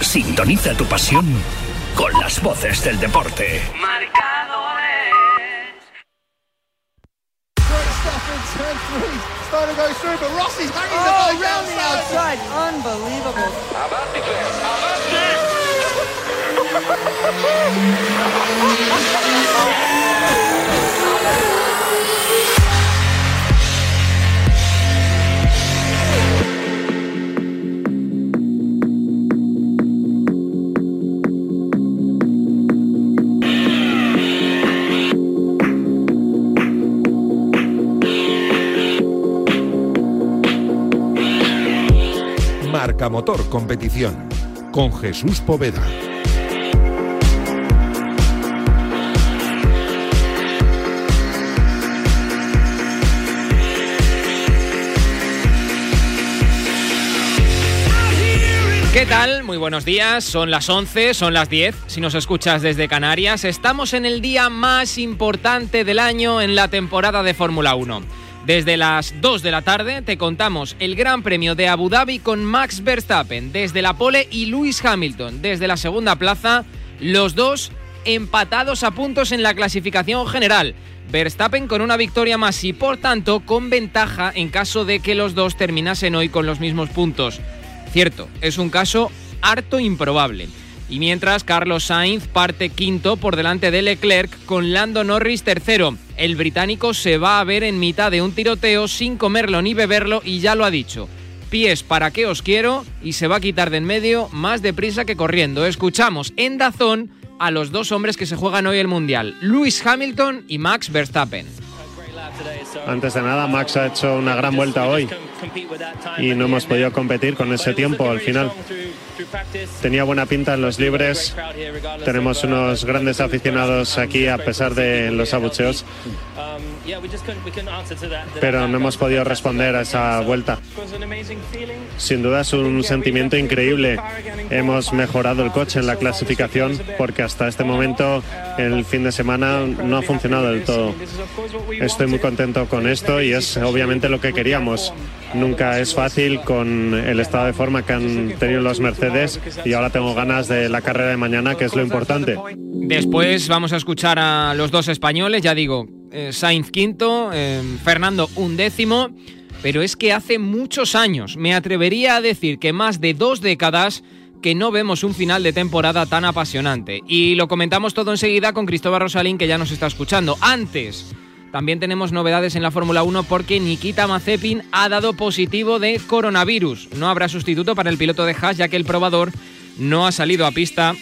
Sintoniza tu pasión con las voces del deporte. Starting to go through, but Rossi's hanging the Oh, bike round the outside. outside. Unbelievable. Marca Motor Competición con Jesús Poveda. ¿Qué tal? Muy buenos días. Son las 11, son las 10. Si nos escuchas desde Canarias, estamos en el día más importante del año en la temporada de Fórmula 1. Desde las 2 de la tarde te contamos el Gran Premio de Abu Dhabi con Max Verstappen desde la pole y Lewis Hamilton desde la segunda plaza, los dos empatados a puntos en la clasificación general. Verstappen con una victoria más y por tanto con ventaja en caso de que los dos terminasen hoy con los mismos puntos. Cierto, es un caso harto improbable. Y mientras Carlos Sainz parte quinto por delante de Leclerc con Lando Norris tercero. El británico se va a ver en mitad de un tiroteo sin comerlo ni beberlo y ya lo ha dicho. Pies para qué os quiero y se va a quitar de en medio más deprisa que corriendo. Escuchamos en Dazón a los dos hombres que se juegan hoy el Mundial, Lewis Hamilton y Max Verstappen. Antes de nada, Max ha hecho una gran vuelta hoy y no hemos podido competir con ese tiempo al final. Tenía buena pinta en los libres. Tenemos unos grandes aficionados aquí a pesar de los abucheos, pero no hemos podido responder a esa vuelta. Sin duda es un sentimiento increíble. Hemos mejorado el coche en la clasificación porque hasta este momento el fin de semana no ha funcionado del todo. Estoy muy contento con esto y es obviamente lo que queríamos. Nunca es fácil con el estado de forma que han tenido los Mercedes y ahora tengo ganas de la carrera de mañana, que es lo importante. Después vamos a escuchar a los dos españoles, ya digo, eh, Sainz quinto, eh, Fernando undécimo, pero es que hace muchos años, me atrevería a decir que más de dos décadas, que no vemos un final de temporada tan apasionante. Y lo comentamos todo enseguida con Cristóbal Rosalín, que ya nos está escuchando. Antes, también tenemos novedades en la Fórmula 1 porque Nikita Mazepin ha dado positivo de coronavirus. No habrá sustituto para el piloto de Haas, ya que el probador no ha salido a pista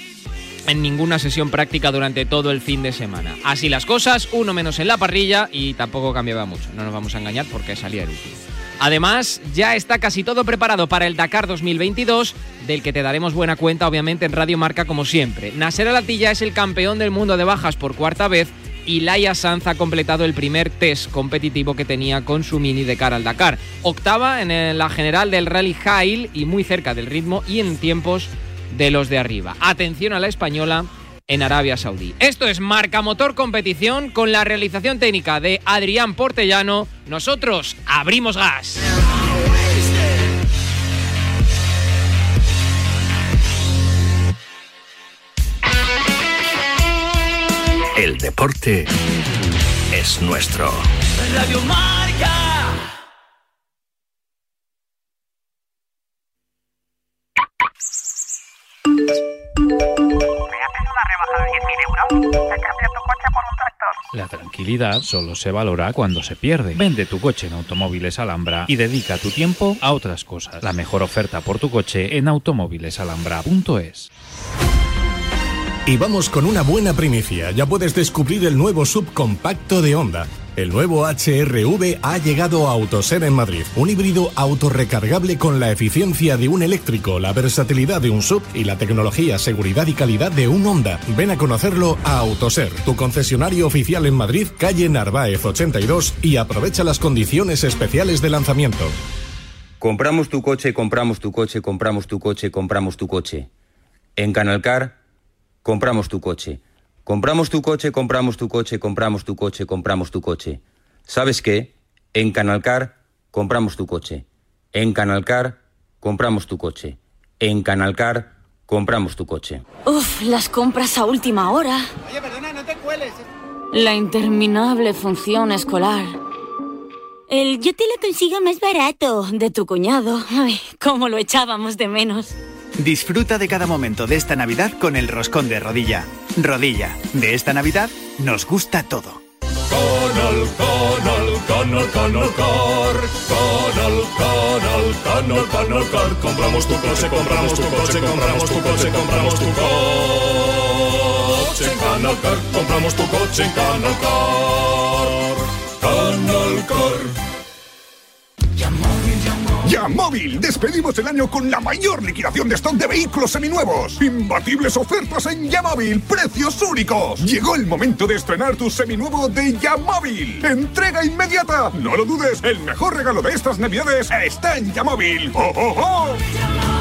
en ninguna sesión práctica durante todo el fin de semana. Así las cosas, uno menos en la parrilla y tampoco cambiaba mucho. No nos vamos a engañar porque salía el último. Además, ya está casi todo preparado para el Dakar 2022, del que te daremos buena cuenta obviamente en Radio Marca como siempre. Nasser Alatilla es el campeón del mundo de bajas por cuarta vez y Laia Sanz ha completado el primer test competitivo que tenía con su mini de cara al Dakar. Octava en la general del Rally Hail y muy cerca del ritmo y en tiempos de los de arriba. Atención a la española en Arabia Saudí. Esto es Marca Motor Competición con la realización técnica de Adrián Portellano. Nosotros abrimos gas. El deporte es nuestro. Radio Marca. La tranquilidad solo se valora cuando se pierde. Vende tu coche en Automóviles Alhambra y dedica tu tiempo a otras cosas. La mejor oferta por tu coche en automóvilesalhambra.es. Y vamos con una buena primicia. Ya puedes descubrir el nuevo subcompacto de Honda. El nuevo HRV ha llegado a Autoser en Madrid. Un híbrido autorrecargable con la eficiencia de un eléctrico, la versatilidad de un sub y la tecnología, seguridad y calidad de un Honda. Ven a conocerlo a Autoser, tu concesionario oficial en Madrid, calle Narváez 82 y aprovecha las condiciones especiales de lanzamiento. Compramos tu coche, compramos tu coche, compramos tu coche, compramos tu coche. En Canalcar, compramos tu coche. Compramos tu coche, compramos tu coche, compramos tu coche, compramos tu coche. ¿Sabes qué? En Canalcar, compramos tu coche. En Canalcar, compramos tu coche. En Canalcar, compramos tu coche. Uf, las compras a última hora. Oye, perdona, no te cueles. La interminable función escolar. El yo te lo consigo más barato de tu cuñado. Ay, cómo lo echábamos de menos. Disfruta de cada momento de esta Navidad con el roscón de rodilla. Rodilla, de esta Navidad nos gusta todo. Canal, canal, canal, canal car. Canal, canal, canal, canal car. Compramos tu coche, compramos tu coche, compramos tu coche, compramos tu coche en Canal Car. Compramos tu coche en Canal Car. Canal Car. Despedimos el año con la mayor liquidación de stock de vehículos seminuevos. Imbatibles ofertas en Yamóvil, precios únicos. Llegó el momento de estrenar tu seminuevo de Yamóvil. Entrega inmediata. No lo dudes, el mejor regalo de estas navidades está en Yamóvil. ¡Oh, oh, oh!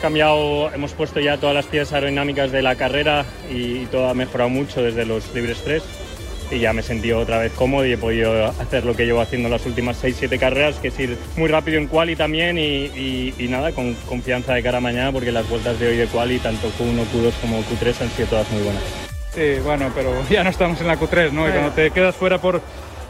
Cambiado, hemos puesto ya todas las piezas aerodinámicas de la carrera y, todo ha mejorado mucho desde los libres 3 y ya me he sentido otra vez cómodo y he podido hacer lo que llevo haciendo las últimas 6-7 carreras, que es ir muy rápido en quali también y, y, nada, con confianza de cara a mañana porque las vueltas de hoy de quali, tanto Q1, Q2 como Q3 han sido todas muy buenas. Sí, bueno, pero ya no estamos en la Q3, ¿no? Y cuando te quedas fuera por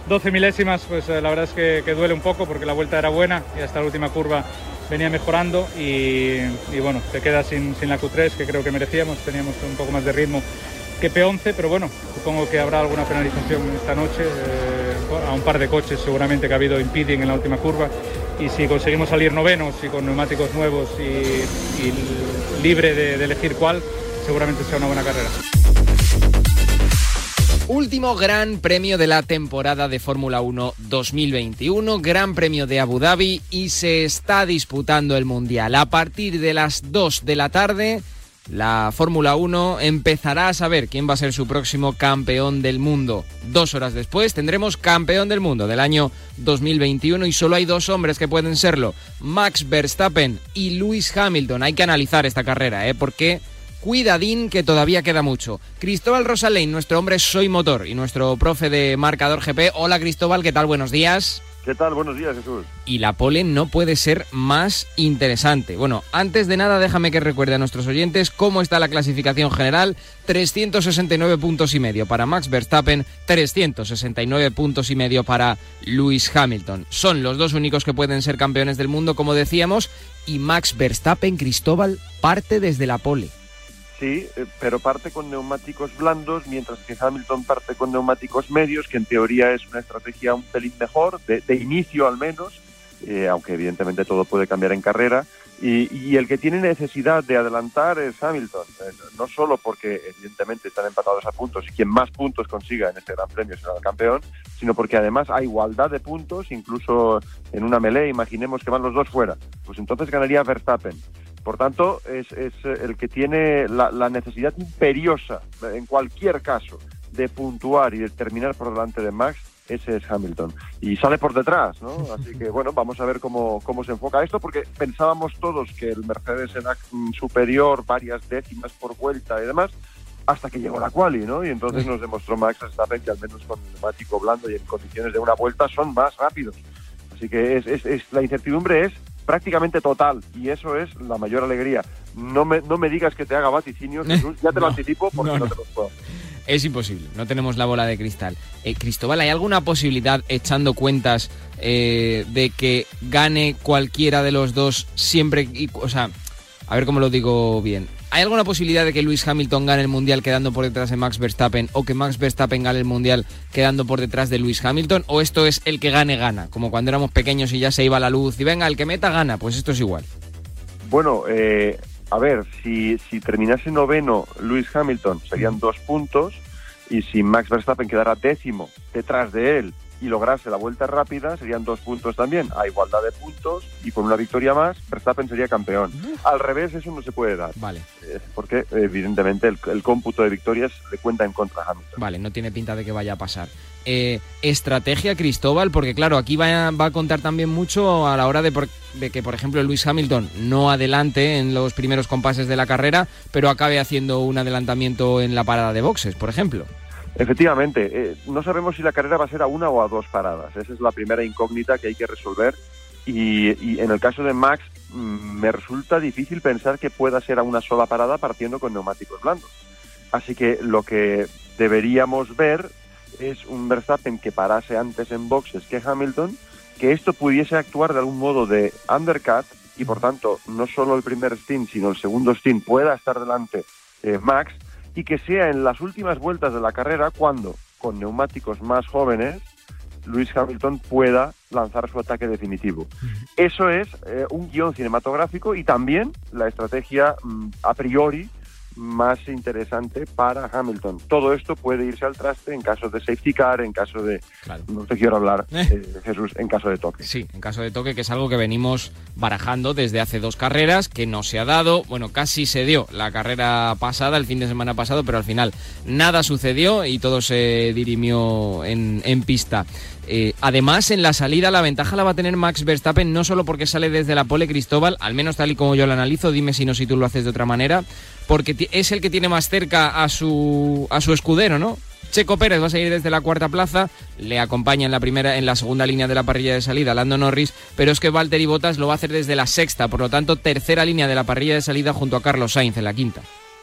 12 milésimas, pues eh, la verdad es que, que duele un poco porque la vuelta era buena y hasta la última curva venía mejorando y, bueno, te quedas sin, sin, la Q3 que creo que merecíamos, teníamos un poco más de ritmo que P11, pero bueno, supongo que habrá alguna penalización esta noche eh, a un par de coches seguramente que ha habido impeding en la última curva y si conseguimos salir novenos y con neumáticos nuevos y, y libre de, de elegir cuál, seguramente sea una buena carrera. Último gran premio de la temporada de Fórmula 1 2021, gran premio de Abu Dhabi y se está disputando el Mundial. A partir de las 2 de la tarde, la Fórmula 1 empezará a saber quién va a ser su próximo campeón del mundo. Dos horas después tendremos campeón del mundo del año 2021 y solo hay dos hombres que pueden serlo, Max Verstappen y Lewis Hamilton. Hay que analizar esta carrera, ¿eh? Porque cuidadín que todavía queda mucho. Cristóbal Rosalén, nuestro hombre Soy Motor y nuestro profe de marcador GP. Hola Cristóbal, ¿qué tal? Buenos días. ¿Qué tal? Buenos días, Jesús. Y la pole no puede ser más interesante. Bueno, antes de nada, déjame que recuerde a nuestros oyentes cómo está la clasificación general. 369 puntos y medio para Max Verstappen, 369 puntos y medio para Lewis Hamilton. Son los dos únicos que pueden ser campeones del mundo, como decíamos, y Max Verstappen, Cristóbal, parte desde la pole. Sí, eh, pero parte con neumáticos blandos, mientras que Hamilton parte con neumáticos medios, que en teoría es una estrategia un pelín mejor, de, inicio al menos, eh, aunque evidentemente todo puede cambiar en carrera. Y, el que tiene necesidad de adelantar es Hamilton, eh, no solo porque evidentemente están empatados a puntos y quien más puntos consiga en este Gran Premio será el campeón, sino porque además hay igualdad de puntos, incluso en una melee, imaginemos que van los dos fuera, pues entonces ganaría Verstappen. Por tanto, es, es el que tiene la, necesidad imperiosa, en cualquier caso, de puntuar y de terminar por delante de Max, ese es Hamilton. Y sale por detrás, ¿no? Así que, bueno, vamos a ver cómo, cómo se enfoca esto, porque pensábamos todos que el Mercedes era superior varias décimas por vuelta y demás, hasta que llegó la quali, ¿no? Y entonces nos demostró Max Verstappen que al menos con el neumático blando y en condiciones de una vuelta son más rápidos. Así que es, es, es la incertidumbre es prácticamente total y eso es la mayor alegría. No me, no me digas que te haga vaticinios, ya te lo anticipo porque no, te los puedo. Es imposible, no tenemos la bola de cristal. Eh, Cristóbal, ¿hay alguna posibilidad, echando cuentas, eh, de que gane cualquiera de los dos siempre? o sea, a ver cómo lo digo bien. ¿Hay alguna posibilidad de que Lewis Hamilton gane el Mundial quedando por detrás de Max Verstappen o que Max Verstappen gane el Mundial quedando por detrás de Lewis Hamilton? ¿O esto es el que gane gana? Como cuando éramos pequeños y ya se iba la luz y venga, el que meta gana, pues esto es igual. Bueno, eh, a ver, si, si terminase noveno Lewis Hamilton serían dos puntos y si Max Verstappen quedara décimo detrás de él y lograrse la vuelta rápida serían dos puntos también, a igualdad de puntos y con una victoria más, Verstappen sería campeón. Al revés, eso no se puede dar. Vale. Eh, porque evidentemente el, el, cómputo de victorias le cuenta en contra a Hamilton. Vale, no tiene pinta de que vaya a pasar. Eh, estrategia Cristóbal, porque claro, aquí va a, va a, contar también mucho a la hora de, por, de que, por ejemplo, Luis Hamilton no adelante en los primeros compases de la carrera, pero acabe haciendo un adelantamiento en la parada de boxes, por ejemplo. Efectivamente, eh, no sabemos si la carrera va a ser a una o a dos paradas. Esa es la primera incógnita que hay que resolver. Y, en el caso de Max, mmm, me resulta difícil pensar que pueda ser a una sola parada partiendo con neumáticos blandos. Así que lo que deberíamos ver es un Verstappen que parase antes en boxes que Hamilton, que esto pudiese actuar de algún modo de undercut y por tanto no solo el primer stint, sino el segundo stint pueda estar delante eh, Max y que sea en las últimas vueltas de la carrera cuando, con neumáticos más jóvenes, Luis Hamilton pueda lanzar su ataque definitivo. Eso es eh, un guion cinematográfico y también la estrategia mm, a priori más interesante para Hamilton. Todo esto puede irse al traste en caso de safety car, en caso de... Claro. No te quiero hablar, eh. Jesús, en caso de toque. Sí, en caso de toque, que es algo que venimos barajando desde hace dos carreras, que no se ha dado, bueno, casi se dio la carrera pasada, el fin de semana pasado, pero al final nada sucedió y todo se dirimió en, en pista. Eh, además, en la salida la ventaja la va a tener Max Verstappen, no solo porque sale desde la pole Cristóbal, al menos tal y como yo lo analizo, dime si no, si tú lo haces de otra manera, porque es el que tiene más cerca a su, a su escudero, ¿no? Checo Pérez va a seguir desde la cuarta plaza, le acompaña en la primera, en la segunda línea de la parrilla de salida Lando Norris, pero es que Valtteri Bottas lo va a hacer desde la sexta, por lo tanto tercera línea de la parrilla de salida junto a Carlos Sainz en la quinta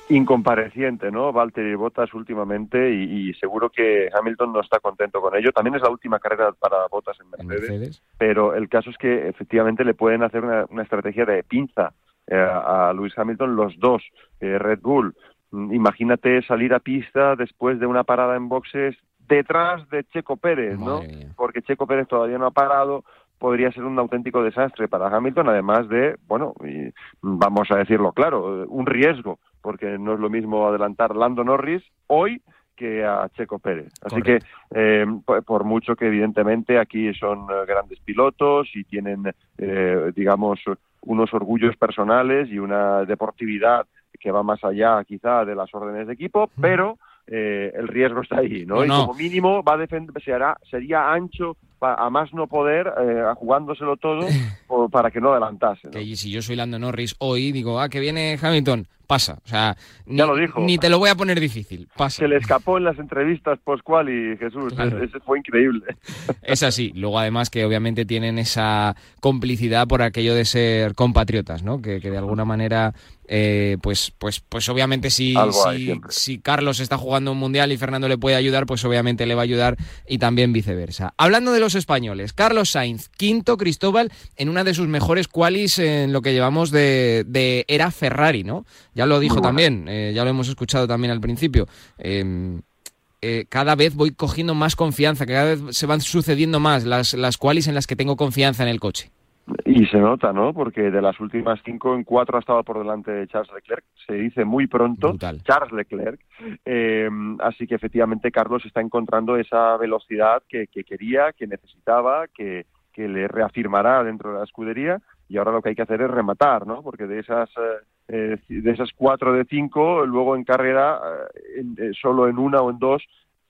incompareciente, ¿no? Valtteri Bottas últimamente y, y, seguro que Hamilton no está contento con ello. También es la última carrera para Bottas en Mercedes, ¿En Mercedes? pero el caso es que efectivamente le pueden hacer una, una estrategia de pinza a Luis Hamilton los dos, eh, Red Bull. Imagínate salir a pista después de una parada en boxes detrás de Checo Pérez, ¿no? Porque Checo Pérez todavía no ha parado, podría ser un auténtico desastre para Hamilton, además de, bueno, y vamos a decirlo claro, un riesgo, porque no es lo mismo adelantar Lando Norris hoy que a Checo Pérez. Así Correcto. que, eh, por mucho que evidentemente aquí son grandes pilotos y tienen, eh, digamos, unos orgullos personales y una deportividad que va más allá quizá de las órdenes de equipo, pero eh, el riesgo está ahí, ¿no? Y como mínimo va a defender, será, sería ancho a más no poder, eh, jugándoselo todo por, para que no adelantase. ¿no? Que si yo soy Lando Norris hoy, digo, ah, que viene Hamilton, pasa. O sea, ni, ya lo dijo. ni te lo voy a poner difícil, pasa. Se le escapó en las entrevistas post-qual y Jesús, claro. ese fue increíble. Es así. Luego, además, que obviamente tienen esa complicidad por aquello de ser compatriotas, ¿no? Que, que de alguna manera eh, pues, pues, pues obviamente si, si, si, Carlos está jugando un mundial y Fernando le puede ayudar, pues obviamente le va a ayudar y también viceversa. Hablando de los españoles, Carlos Sainz, quinto Cristóbal en una de sus mejores qualis en lo que llevamos de, de era Ferrari, ¿no? Ya lo dijo también, eh, ya lo hemos escuchado también al principio. Eh, eh, cada vez voy cogiendo más confianza, cada vez se van sucediendo más las, las qualis en las que tengo confianza en el coche. Y se nota, ¿no? Porque de las últimas cinco en cuatro ha estado por delante de Charles Leclerc. Se dice muy pronto Brutal. Charles Leclerc. Eh, así que efectivamente Carlos está encontrando esa velocidad que, que quería, que necesitaba, que, que, le reafirmará dentro de la escudería. Y ahora lo que hay que hacer es rematar, ¿no? Porque de esas eh, de esas cuatro de cinco, luego en carrera, eh, en, solo en una o en dos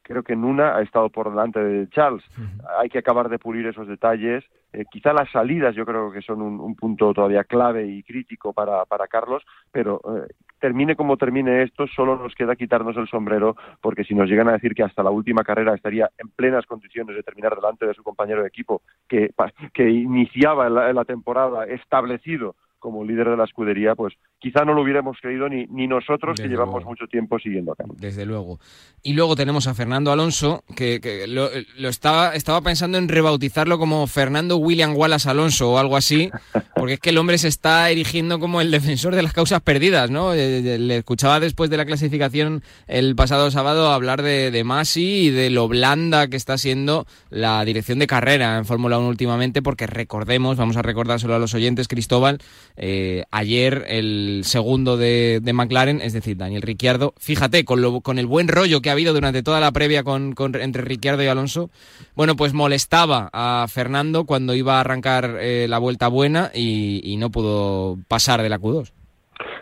creo que en una ha estado por delante de Charles. Uh -huh. Hay que acabar de pulir esos detalles. Eh, quizá las salidas yo creo que son un, un punto todavía clave y crítico para, Carlos, pero eh, termine como termine esto, solo nos queda quitarnos el sombrero, porque si nos llegan a decir que hasta la última carrera estaría en plenas condiciones de terminar delante de su compañero de equipo, que, iniciaba la temporada establecido como líder de la escudería, pues quizá no lo hubiéramos creído ni, ni nosotros Desde que llevamos luego. mucho tiempo siguiendo acá. Desde luego. Y luego tenemos a Fernando Alonso, que, que lo, lo, estaba, estaba pensando en rebautizarlo como Fernando William Wallace Alonso o algo así, porque es que el hombre se está erigiendo como el defensor de las causas perdidas, ¿no? Eh, le escuchaba después de la clasificación el pasado sábado hablar de, de Masi y de lo blanda que está siendo la dirección de carrera en Fórmula 1 últimamente, porque recordemos, vamos a recordárselo a los oyentes, Cristóbal, eh, ayer el segundo de, McLaren, es decir, Daniel Ricciardo, fíjate, con, lo, con el buen rollo que ha habido durante toda la previa con, entre Ricciardo y Alonso, bueno, pues molestaba a Fernando cuando iba a arrancar eh, la vuelta buena y, y no pudo pasar de la Q2.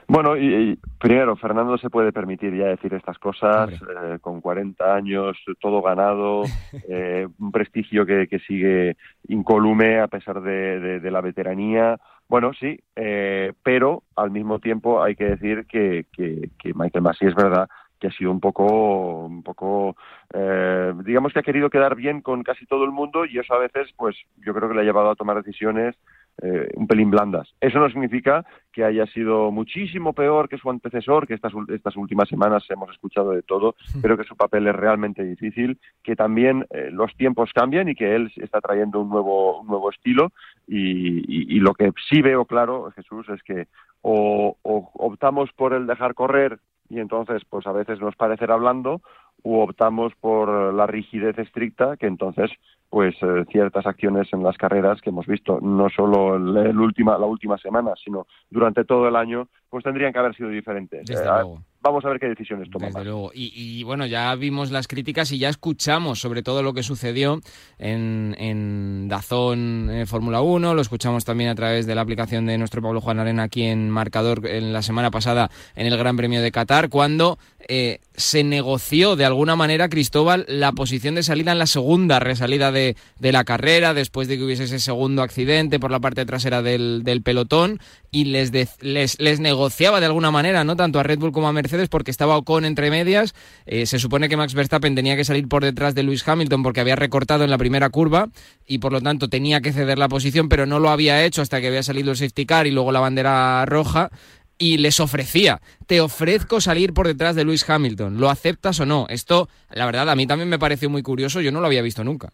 Bueno, y, primero, Fernando se puede permitir ya decir estas cosas eh, con 40 años, todo ganado, eh, un prestigio que, que, sigue incolume a pesar de, de, la veteranía. Bueno, sí, eh, pero al mismo tiempo hay que decir que, que, que Michael Massey es verdad que ha sido un poco, un poco, eh, digamos que ha querido quedar bien con casi todo el mundo y eso a veces, pues, yo creo que le ha llevado a tomar decisiones eh, un pelín blandas. Eso no significa que haya sido muchísimo peor que su antecesor, que estas, estas últimas semanas hemos escuchado de todo, pero que su papel es realmente difícil, que también eh, los tiempos cambian y que él está trayendo un nuevo, un nuevo estilo y, lo que sí veo claro, Jesús, es que o, o optamos por el dejar correr y entonces pues a veces nos parecerá blando u optamos por la rigidez estricta que entonces pues eh, ciertas acciones en las carreras que hemos visto no solo el, última, la última semana sino durante todo el año pues tendrían que haber sido diferentes. Desde eh, vamos a ver qué decisiones toma. Desde luego. Y, bueno, ya vimos las críticas y ya escuchamos sobre todo lo que sucedió en, en Dazón eh, Fórmula 1, lo escuchamos también a través de la aplicación de nuestro Pablo Juan Arena aquí en Marcador en la semana pasada en el Gran Premio de Qatar, cuando eh, se negoció de alguna manera, Cristóbal, la posición de salida en la segunda resalida de, de, la carrera, después de que hubiese ese segundo accidente por la parte trasera del, del pelotón, y les, les, les negociaba de alguna manera, no tanto a Red Bull como a Porque estaba Ocon entre medias. Eh, se supone que Max Verstappen tenía que salir por detrás de Lewis Hamilton porque había recortado en la primera curva y por lo tanto tenía que ceder la posición, pero no lo había hecho hasta que había salido el safety car y luego la bandera roja y les ofrecía, te ofrezco salir por detrás de Lewis Hamilton, ¿lo aceptas o no? Esto, la verdad, a mí también me pareció muy curioso, yo no lo había visto nunca.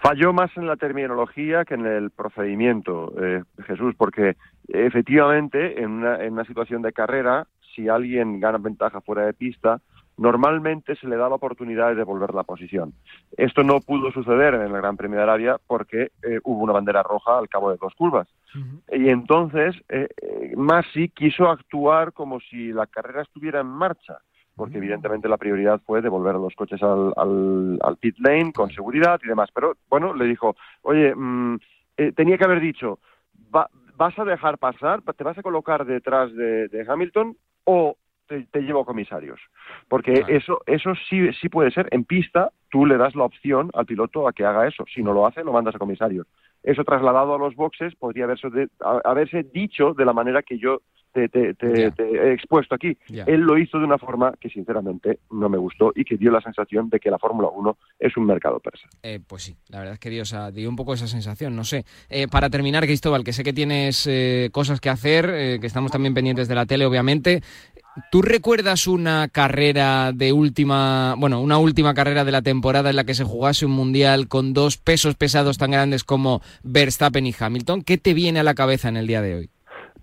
Falló más en la terminología que en el procedimiento, eh, Jesús, porque efectivamente en una, en una situación de carrera si alguien gana ventaja fuera de pista, normalmente se le da la oportunidad de devolver la posición. Esto no pudo suceder en el Gran Premio de Arabia porque eh, hubo una bandera roja al cabo de dos curvas. Y entonces eh, eh, Masi quiso actuar como si la carrera estuviera en marcha, porque evidentemente la prioridad fue devolver los coches al, al, pit lane con seguridad y demás. Pero bueno, le dijo, oye, mm, tenía que haber dicho, vas a dejar pasar, te vas a colocar detrás de Hamilton o te, llevo comisarios. Porque eso, eso sí, sí puede ser. En pista, tú le das la opción al piloto a que haga eso. Si no lo hace, lo mandas a comisarios. Eso trasladado a los boxes podría haberse, haberse dicho de la manera que yo te, he expuesto aquí. Él lo hizo de una forma que sinceramente no me gustó y que dio la sensación de que la Fórmula 1 es un mercado persa. Eh, pues sí, la verdad es que dio, o dio un poco esa sensación, no sé. Eh, para terminar, Cristóbal, que sé que tienes eh, cosas que hacer, que estamos también pendientes de la tele, obviamente. ¿Tú recuerdas una carrera de última, bueno, una última carrera de la temporada en la que se jugase un mundial con dos pesos pesados tan grandes como Verstappen y Hamilton? ¿Qué te viene a la cabeza en el día de hoy?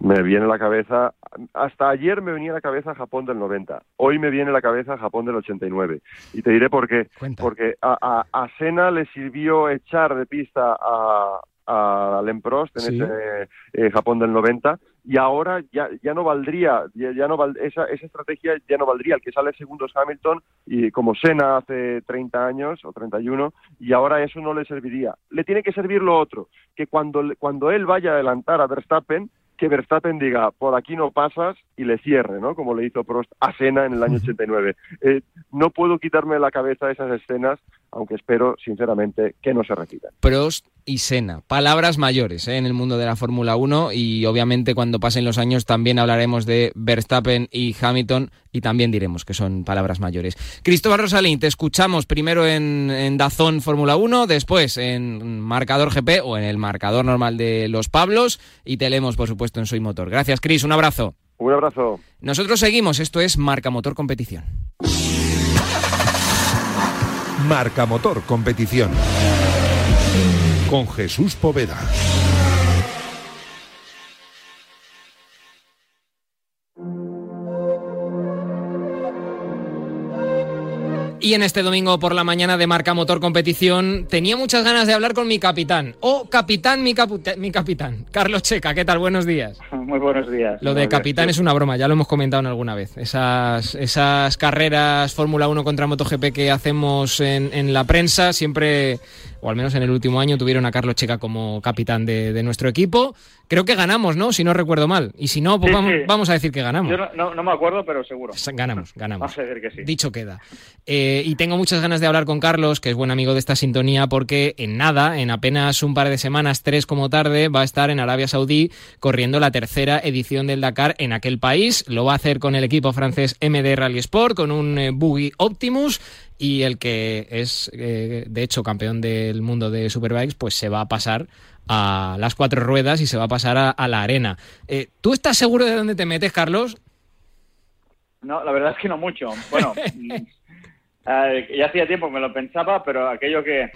Me viene a la cabeza, hasta ayer me venía a la cabeza Japón del 90, hoy me viene a la cabeza Japón del 89. Y te diré por qué. Porque a, a, Sena le sirvió echar de pista a, a Prost en ese eh, Japón del 90 y ahora ya, ya no valdría, ya, no esa, esa estrategia ya no valdría. El que sale segundo es Hamilton y como Senna hace 30 años o 31 y ahora eso no le serviría. Le tiene que servir lo otro, que cuando, cuando él vaya a adelantar a Verstappen, que Verstappen diga, por aquí no pasas y le cierre, ¿no? Como le hizo Prost a Senna en el año 89. Eh, no puedo quitarme de la cabeza esas escenas, aunque espero, sinceramente, que no se repitan. Prost y Senna, palabras mayores ¿eh? en el mundo de la Fórmula 1 y obviamente cuando pasen los años también hablaremos de Verstappen y Hamilton y también diremos que son palabras mayores. Cristóbal Rosalín, te escuchamos primero en, en Dazón Fórmula 1, después en Marcador GP o en el marcador normal de los Pablos y te leemos, por supuesto, en Soy Motor. Gracias, Cris, un abrazo. Un abrazo. Nosotros seguimos, esto es Marca Motor Competición. Marca Motor Competición. Con Jesús Poveda. Y en este domingo por la mañana de Marca Motor Competición tenía muchas ganas de hablar con mi capitán. O capitán, mi, mi capitán. Carlos Checa, ¿qué tal? Buenos días. Muy buenos días. Lo de capitán es una broma, ya lo hemos comentado en alguna vez. Esas, esas carreras Fórmula 1 contra MotoGP que hacemos en, en la prensa siempre o al menos en el último año tuvieron a Carlos Checa como capitán de, nuestro equipo. Creo que ganamos, ¿no? Si no recuerdo mal. Y si no, pues vamos, a decir que ganamos. Yo no, me acuerdo, pero seguro. Ganamos, ganamos. Vamos a decir que sí. Dicho queda. Eh, y tengo muchas ganas de hablar con Carlos, que es buen amigo de esta sintonía, porque en nada, en apenas un par de semanas, tres como tarde, va a estar en Arabia Saudí corriendo la tercera edición del Dakar en aquel país. Lo va a hacer con el equipo francés MD Rally Sport, con un eh, Buggy Optimus y el que es, eh, de hecho, campeón del mundo de Superbikes, pues se va a pasar a las cuatro ruedas y se va a pasar a, la arena. Eh, ¿Tú estás seguro de dónde te metes, Carlos? No, la verdad es que no mucho. Bueno, eh, ya hacía tiempo que me lo pensaba, pero aquello que,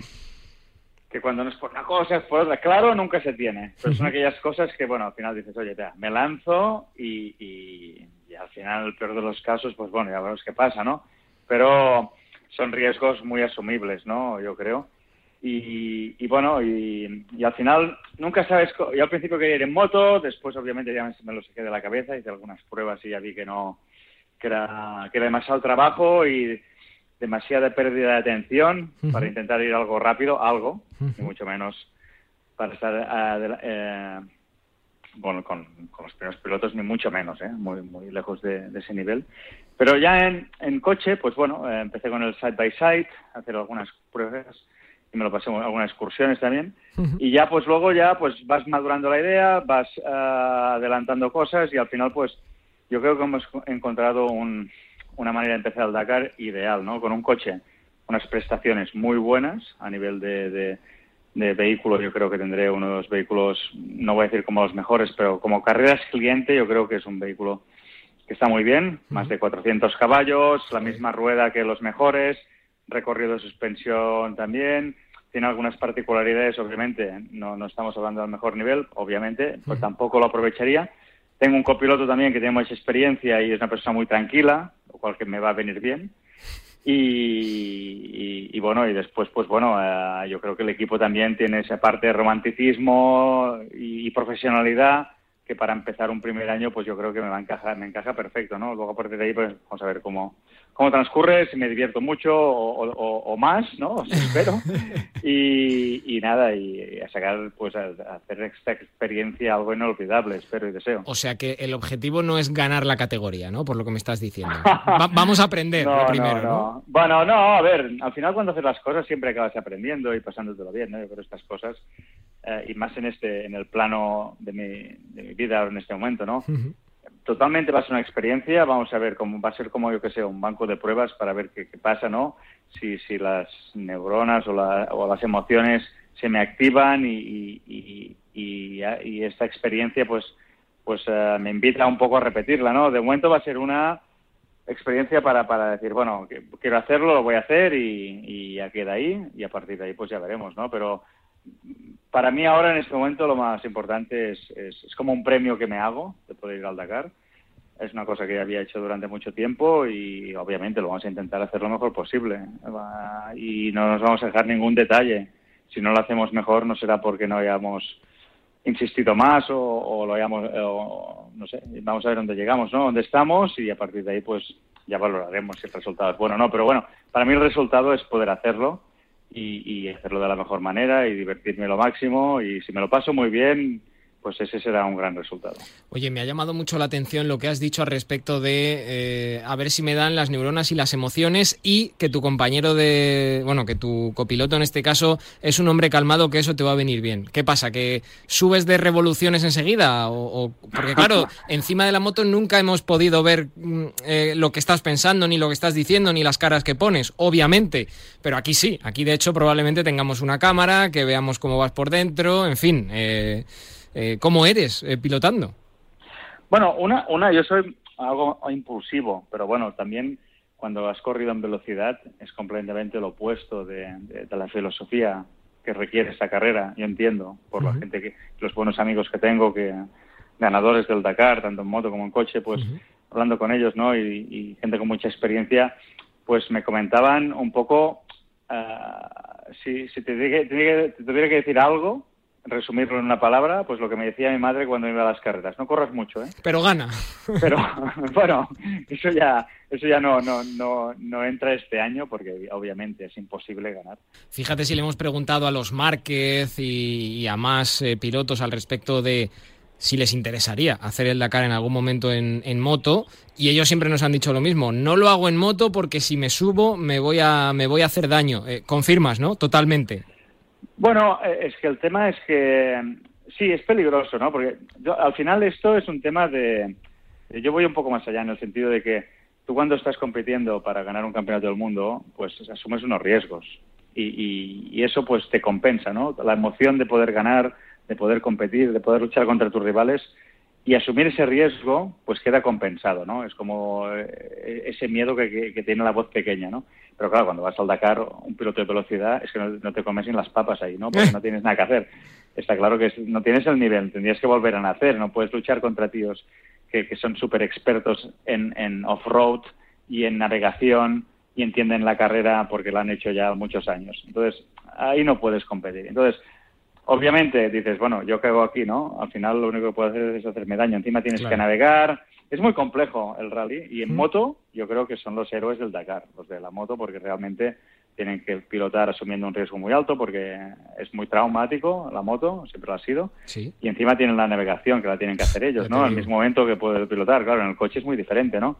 que cuando no es por una cosa es por otra. Claro, nunca se tiene. Pero son aquellas cosas que, bueno, al final dices, oye, me lanzo y, y, y, al final, el peor de los casos, pues bueno, ya veremos qué pasa, ¿no? Pero son riesgos muy asumibles, ¿no? Yo creo. Y, bueno, y, al final nunca sabes, yo al principio quería ir en moto, después obviamente ya me, lo saqué de la cabeza, hice algunas pruebas y ya vi que no, que era, que era demasiado trabajo y demasiada pérdida de atención para intentar ir algo rápido, algo, y mucho menos para estar eh, bueno, con, los primeros pilotos, ni mucho menos, ¿eh? muy, muy lejos de, ese nivel. Pero ya en, en coche, pues bueno, eh, empecé con el side by side, hacer algunas pruebas y me lo pasé algunas excursiones también. Y ya, pues luego ya, pues vas madurando la idea, vas eh, adelantando cosas y al final, pues yo creo que hemos encontrado una manera de empezar el Dakar ideal, ¿no? Con un coche, unas prestaciones muy buenas a nivel de de vehículo, yo creo que tendré uno de los vehículos, no voy a decir como los mejores, pero como carreras cliente, yo creo que es un vehículo que está muy bien, más de 400 caballos, la misma rueda que los mejores, recorrido de suspensión también, tiene algunas particularidades, obviamente, no, no estamos hablando del mejor nivel, obviamente, pues tampoco lo aprovecharía. Tengo un copiloto también que tiene mucha experiencia y es una persona muy tranquila, lo cual que me va a venir bien. Y, bueno, y después, pues bueno, eh, yo creo que el equipo también tiene esa parte de romanticismo y, profesionalidad que para empezar un primer año, pues yo creo que me va a encajar, me encaja perfecto, ¿no? Luego a partir de ahí, pues vamos a ver cómo, cómo transcurre, si me divierto mucho o, más, ¿no? Espero. y, nada, y, a sacar, pues a, hacer esta experiencia algo inolvidable, espero y deseo. O sea que el objetivo no es ganar la categoría, ¿no? Por lo que me estás diciendo. vamos a aprender lo primero, no, Bueno, no, a ver, al final cuando haces las cosas siempre acabas aprendiendo y pasándotelo bien, ¿no? Yo creo estas cosas, eh, y más en este, en el plano de mi, de mi vida en este momento, ¿no? Totalmente va a ser una experiencia. Vamos a ver cómo va a ser como yo que sé un banco de pruebas para ver qué, pasa, ¿no? Si, si las neuronas o, o, las emociones se me activan y, y, y, esta experiencia pues pues eh, me invita un poco a repetirla, ¿no? De momento va a ser una experiencia para, para decir, bueno, quiero hacerlo, lo voy a hacer y, ya queda ahí y a partir de ahí pues ya veremos, ¿no? Pero para mí ahora en este momento lo más importante es, es, como un premio que me hago de poder ir al Dakar. Es una cosa que ya había hecho durante mucho tiempo y obviamente lo vamos a intentar hacer lo mejor posible. Y no nos vamos a dejar ningún detalle. Si no lo hacemos mejor no será porque no hayamos insistido más o, lo hayamos, no sé, vamos a ver dónde llegamos, ¿no? Dónde estamos y a partir de ahí pues ya valoraremos si el resultado es bueno o no. Pero bueno, para mí el resultado es poder hacerlo y, hacerlo de la mejor manera y divertirme lo máximo. Y si me lo paso muy bien pues ese será un gran resultado. Oye, me ha llamado mucho la atención lo que has dicho al respecto de eh, a ver si me dan las neuronas y las emociones y que tu compañero de, bueno, que tu copiloto en este caso es un hombre calmado que eso te va a venir bien. ¿Qué pasa? ¿Que subes de revoluciones enseguida? O, porque claro, encima de la moto nunca hemos podido ver mm, eh, lo que estás pensando, ni lo que estás diciendo, ni las caras que pones, obviamente. Pero aquí sí, aquí de hecho probablemente tengamos una cámara, que veamos cómo vas por dentro, en fin. Eh, eh, ¿Cómo eres eh, pilotando? Bueno, una, una, yo soy algo impulsivo, pero bueno, también cuando has corrido en velocidad es completamente lo opuesto de, la filosofía que requiere esta carrera. Yo entiendo, por la gente que, los buenos amigos que tengo, que ganadores del Dakar, tanto en moto como en coche, pues hablando con ellos, ¿no? Y, gente con mucha experiencia, pues me comentaban un poco uh, si, si te, te, te, tuviera que decir algo, resumirlo en una palabra, pues lo que me decía mi madre cuando iba a las carreras. No corras mucho, ¿eh? Pero gana. Pero bueno, eso ya, eso ya no, no, no, no entra este año porque obviamente es imposible ganar. Fíjate si le hemos preguntado a los Márquez y, y a más eh, pilotos al respecto de si les interesaría hacer el Dakar en algún momento en, en, moto y ellos siempre nos han dicho lo mismo, no lo hago en moto porque si me subo me voy a, me voy a hacer daño. Eh, confirmas, ¿no? Totalmente. Bueno, es que el tema es que sí, es peligroso, ¿no? Porque yo, al final esto es un tema de... Yo voy un poco más allá en el sentido de que tú cuando estás compitiendo para ganar un campeonato del mundo, pues asumes unos riesgos y, y, y eso pues te compensa, ¿no? La emoción de poder ganar, de poder competir, de poder luchar contra tus rivales y asumir ese riesgo, pues queda compensado, ¿no? Es como eh, ese miedo que, tiene la voz pequeña, ¿no? Pero claro, cuando vas al Dakar, un piloto de velocidad, es que no, no te comes ni las papas ahí, ¿no? Porque no tienes nada que hacer. Está claro que no tienes el nivel, tendrías que volver a nacer, no puedes luchar contra tíos que, que son súper expertos en, en off-road y en navegación y entienden la carrera porque la han hecho ya muchos años. Entonces, ahí no puedes competir. Entonces, obviamente dices, bueno, yo hago aquí, ¿no? Al final lo único que puedo hacer es hacerme daño. Encima tienes claro. que navegar. Es muy complejo el rally. Y en mm. moto, yo creo que son los héroes del Dakar, los de la moto, porque realmente tienen que pilotar asumiendo un riesgo muy alto porque es muy traumático la moto, siempre lo ha sido. Sí. Y encima tienen la navegación que la tienen que hacer ellos, ¿no? Al mismo momento que puede pilotar. Claro, en el coche es muy diferente, ¿no?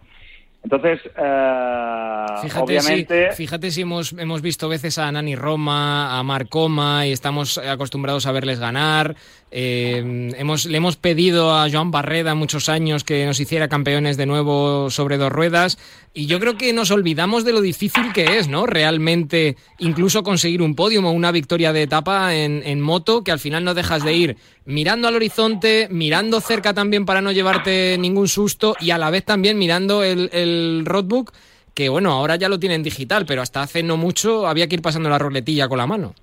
Entonces, uh, fíjate obviamente... Si, fíjate si hemos, hemos visto veces a Nani Roma, a Marcoma, y estamos acostumbrados a verles ganar. Eh, hemos, le hemos pedido a Joan Barreda muchos años que nos hiciera campeones de nuevo sobre dos ruedas. Y yo creo que nos olvidamos de lo difícil que es, ¿no? Realmente, incluso conseguir un podio o una victoria de etapa en, en moto, que al final no dejas de ir mirando al horizonte, mirando cerca también para no llevarte ningún susto y a la vez también mirando el, el roadbook, que bueno, ahora ya lo tienen digital, pero hasta hace no mucho había que ir pasando la roletilla con la mano.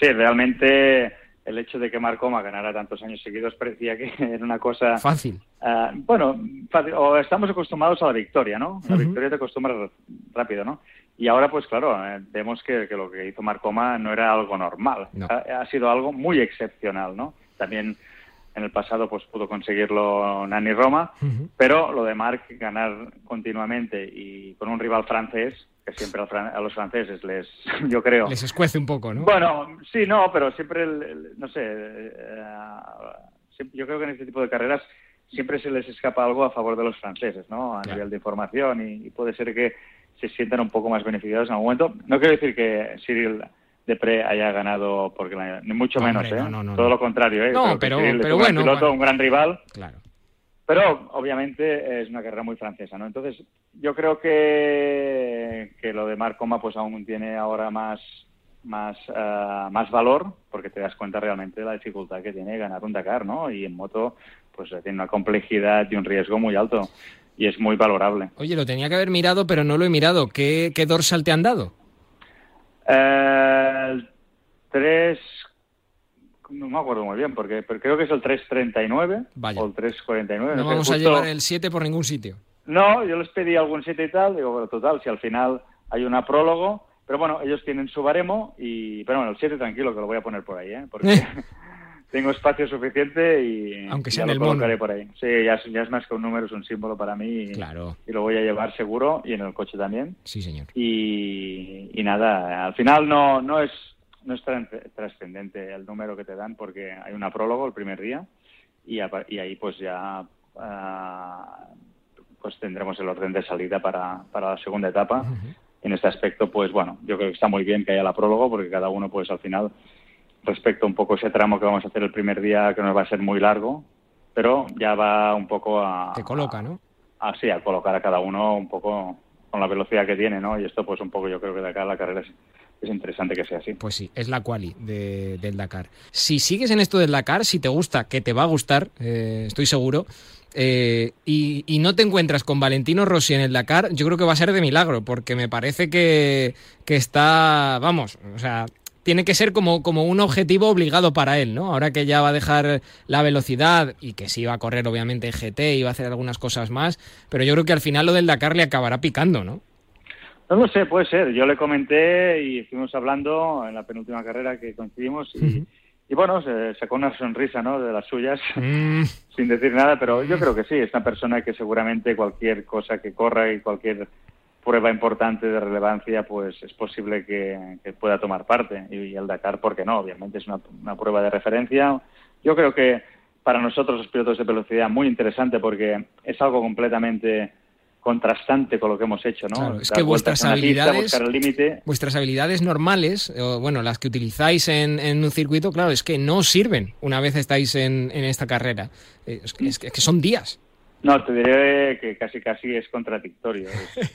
Sí, realmente el hecho de que Marcoma ganara tantos años seguidos parecía que era una cosa... Fácil. Uh, bueno, fácil, o estamos acostumbrados a la victoria, ¿no? La uh -huh. victoria te acostumbras rápido, ¿no? Y ahora, pues claro, eh, vemos que, que, lo que hizo Marcoma no era algo normal, no. ha, ha, sido algo muy excepcional, ¿no? También en el pasado pues pudo conseguirlo Nani Roma, uh -huh. pero lo de Marc ganar continuamente y con un rival francés, que siempre a los franceses les, yo creo... Les escuece un poco, ¿no? Bueno, sí, no, pero siempre, el, el, no sé, eh, yo creo que en este tipo de carreras siempre se les escapa algo a favor de los franceses, ¿no? A claro. nivel de información y, y, puede ser que se sientan un poco más beneficiados en algún momento. No quiero decir que Cyril Depre haya ganado porque la, ni mucho no, menos, ¿eh? No, no, no, Todo lo contrario, ¿eh? No, pero, pero bueno. Un piloto, un gran rival. Claro. Pero obviamente es una carrera muy francesa, ¿no? Entonces yo creo que, que lo de Marc Coma pues aún tiene ahora más más uh, más valor porque te das cuenta realmente de la dificultad que tiene ganar un Dakar, ¿no? Y en moto pues tiene una complejidad y un riesgo muy alto y es muy valorable. Oye, lo tenía que haber mirado, pero no lo he mirado. ¿Qué, qué dorsal te han dado? Eh, el 3 no me acuerdo muy bien, porque, pero creo que es el 339 Vaya. o el 349. No, no vamos a justo... llevar el 7 por ningún sitio. No, yo les pedí algún 7 y tal, digo, bueno, total, si al final hay una prólogo, pero bueno, ellos tienen su baremo y, pero bueno, el 7 tranquilo, que lo voy a poner por ahí, ¿eh? Porque tengo espacio suficiente y aunque sea ya en lo el colocaré por ahí. Sí, ya, ya, es más que un número, es un símbolo para mí y, claro. y lo voy a llevar seguro y en el coche también. Sí, señor. Y, y nada, al final no, no es no es trascendente el número que te dan porque hay una prólogo el primer día y, y ahí pues ya uh, pues tendremos el orden de salida para, para la segunda etapa. Uh -huh. En este aspecto, pues bueno, yo creo que está muy bien que haya la prólogo porque cada uno pues al final respecto un poco ese tramo que vamos a hacer el primer día que nos va a ser muy largo, pero ya va un poco a... Te coloca, ¿no? A, sí, a colocar a cada uno un poco con la velocidad que tiene, ¿no? Y esto pues un poco yo creo que de acá la carrera es es interesante que sea así. Pues sí, es la quali de, del Dakar. Si sigues en esto del Dakar, si te gusta, que te va a gustar, eh, estoy seguro, eh, y, y, no te encuentras con Valentino Rossi en el Dakar, yo creo que va a ser de milagro, porque me parece que, que está, vamos, o sea, tiene que ser como, como un objetivo obligado para él, ¿no? Ahora que ya va a dejar la velocidad y que sí va a correr obviamente en GT y va a hacer algunas cosas más, pero yo creo que al final lo del Dakar le acabará picando, ¿no? No lo sé, puede ser. Yo le comenté y estuvimos hablando en la penúltima carrera que coincidimos y, y bueno, se sacó una sonrisa, ¿no? De las suyas, Mm. sin decir nada, pero yo creo que sí, es una persona que seguramente cualquier cosa que corra y cualquier prueba importante de relevancia, pues es posible que, que pueda tomar parte. Y, el Dakar, ¿por qué no? Obviamente es una, una prueba de referencia. Yo creo que para nosotros los pilotos de velocidad muy interesante porque es algo completamente contrastante con lo que hemos hecho, ¿no? Claro, es que vuestras pista, habilidades, buscar el vuestras habilidades normales, o bueno, las que utilizáis en, en un circuito, claro, es que no sirven una vez estáis en, en esta carrera. Eh, Es que, es que- son días. No, te diré que casi casi es contradictorio.